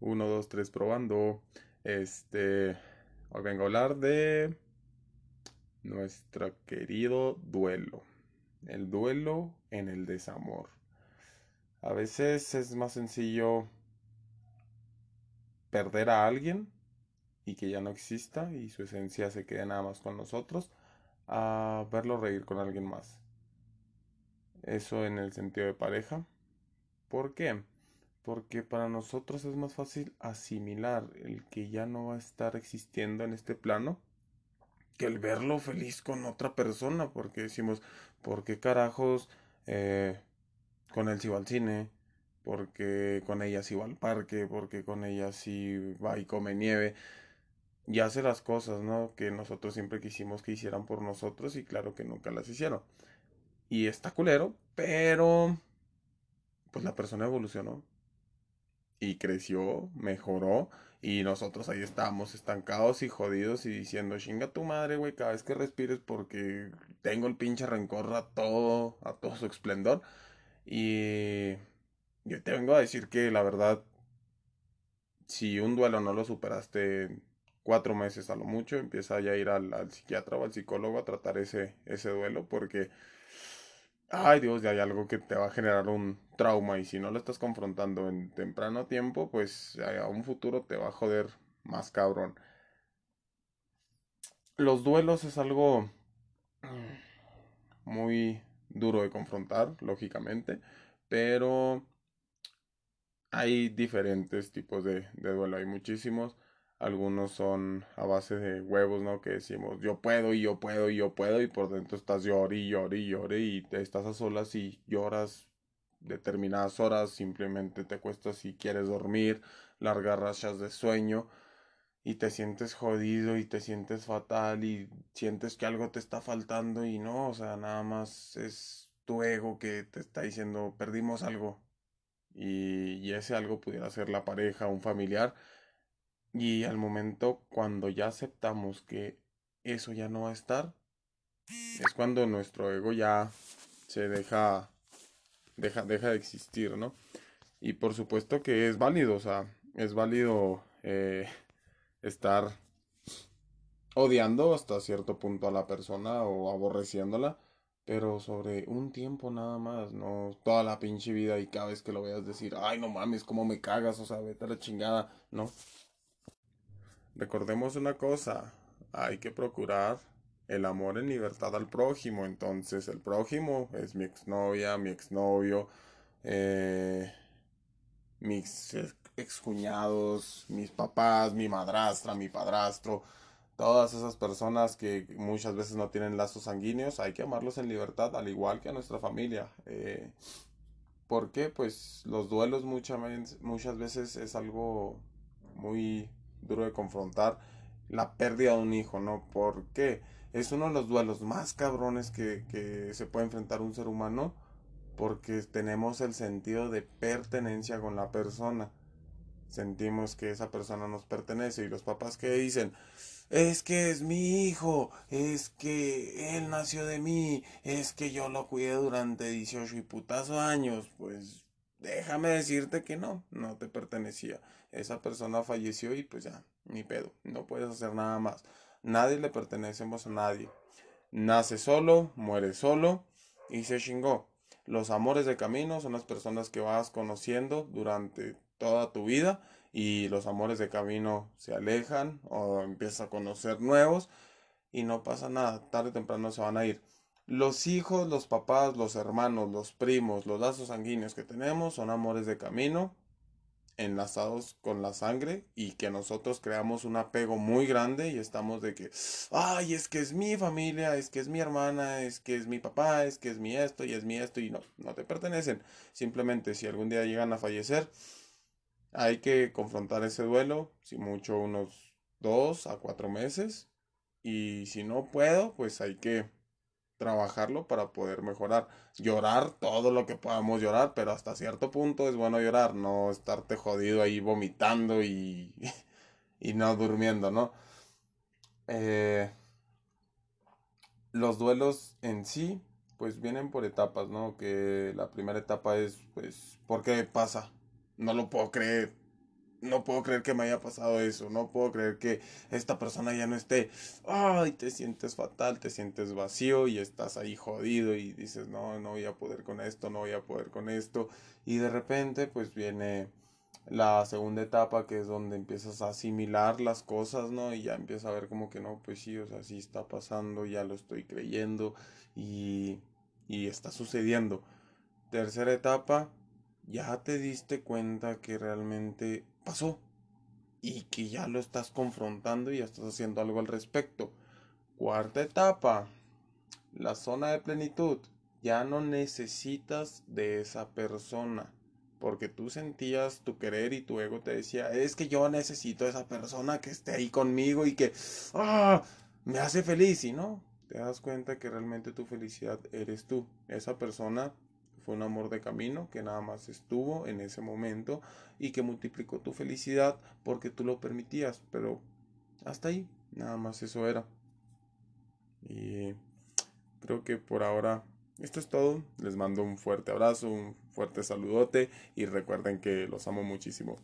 Uno, dos, tres, probando. Este, hoy vengo a hablar de nuestro querido duelo. El duelo en el desamor. A veces es más sencillo perder a alguien y que ya no exista y su esencia se quede nada más con nosotros a verlo reír con alguien más. Eso en el sentido de pareja. ¿Por qué? Porque para nosotros es más fácil asimilar el que ya no va a estar existiendo en este plano que el verlo feliz con otra persona, porque decimos, ¿por qué carajos eh, con él sí va al cine? Porque con ella sí va al parque, porque con ella sí va y come nieve y hace las cosas, ¿no? Que nosotros siempre quisimos que hicieran por nosotros y claro que nunca las hicieron. Y está culero, pero pues la persona evolucionó y creció, mejoró y nosotros ahí estábamos estancados y jodidos y diciendo, chinga tu madre, güey, cada vez que respires porque tengo el pinche rencor a todo, a todo su esplendor. Y yo te vengo a decir que la verdad, si un duelo no lo superaste cuatro meses a lo mucho, empieza ya a ir al, al psiquiatra o al psicólogo a tratar ese, ese duelo porque ay Dios, ya hay algo que te va a generar un trauma y si no lo estás confrontando en temprano tiempo, pues a un futuro te va a joder más cabrón. Los duelos es algo muy duro de confrontar, lógicamente, pero hay diferentes tipos de, de duelo, hay muchísimos. Algunos son a base de huevos, ¿no? Que decimos, yo puedo y yo puedo y yo puedo y por dentro estás llorando y llorando y y te estás a solas y lloras determinadas horas, simplemente te acuestas y quieres dormir, largas rachas de sueño y te sientes jodido y te sientes fatal y sientes que algo te está faltando y no, o sea, nada más es tu ego que te está diciendo perdimos algo y, y ese algo pudiera ser la pareja, un familiar y al momento cuando ya aceptamos que eso ya no va a estar, es cuando nuestro ego ya se deja, deja, deja de existir, ¿no? Y por supuesto que es válido, o sea, es válido eh, estar odiando hasta cierto punto a la persona o aborreciéndola, pero sobre un tiempo nada más, no toda la pinche vida y cada vez que lo veas decir, ay no mames, cómo me cagas, o sea, vete a la chingada, no, Recordemos una cosa, hay que procurar el amor en libertad al prójimo. Entonces, el prójimo es mi exnovia, mi exnovio, eh, mis excuñados, mis papás, mi madrastra, mi padrastro. Todas esas personas que muchas veces no tienen lazos sanguíneos, hay que amarlos en libertad, al igual que a nuestra familia. Eh, ¿Por qué? Pues los duelos muchas, muchas veces es algo muy duro de confrontar la pérdida de un hijo, ¿no? Porque es uno de los duelos más cabrones que, que se puede enfrentar un ser humano porque tenemos el sentido de pertenencia con la persona. Sentimos que esa persona nos pertenece y los papás que dicen, es que es mi hijo, es que él nació de mí, es que yo lo cuidé durante 18 y putazo años, pues déjame decirte que no, no te pertenecía. Esa persona falleció y pues ya, ni pedo, no puedes hacer nada más. Nadie le pertenecemos a nadie. Nace solo, muere solo y se chingó. Los amores de camino son las personas que vas conociendo durante toda tu vida y los amores de camino se alejan o empiezas a conocer nuevos y no pasa nada, tarde o temprano se van a ir. Los hijos, los papás, los hermanos, los primos, los lazos sanguíneos que tenemos son amores de camino enlazados con la sangre y que nosotros creamos un apego muy grande y estamos de que, ay, es que es mi familia, es que es mi hermana, es que es mi papá, es que es mi esto y es mi esto y no, no te pertenecen. Simplemente si algún día llegan a fallecer, hay que confrontar ese duelo, si mucho unos dos a cuatro meses y si no puedo, pues hay que trabajarlo para poder mejorar. Llorar todo lo que podamos llorar, pero hasta cierto punto es bueno llorar, no estarte jodido ahí vomitando y, y no durmiendo, ¿no? Eh, los duelos en sí, pues vienen por etapas, ¿no? Que la primera etapa es, pues, ¿por qué pasa? No lo puedo creer. No puedo creer que me haya pasado eso, no puedo creer que esta persona ya no esté, ay, te sientes fatal, te sientes vacío y estás ahí jodido y dices, no, no voy a poder con esto, no voy a poder con esto. Y de repente pues viene la segunda etapa que es donde empiezas a asimilar las cosas, ¿no? Y ya empiezas a ver como que no, pues sí, o sea, sí está pasando, ya lo estoy creyendo y, y está sucediendo. Tercera etapa, ya te diste cuenta que realmente pasó y que ya lo estás confrontando y ya estás haciendo algo al respecto. Cuarta etapa, la zona de plenitud. Ya no necesitas de esa persona. Porque tú sentías tu querer y tu ego te decía, es que yo necesito esa persona que esté ahí conmigo y que ah, me hace feliz. Y no, te das cuenta que realmente tu felicidad eres tú. Esa persona un amor de camino que nada más estuvo en ese momento y que multiplicó tu felicidad porque tú lo permitías, pero hasta ahí, nada más eso era. Y creo que por ahora esto es todo. Les mando un fuerte abrazo, un fuerte saludote y recuerden que los amo muchísimo.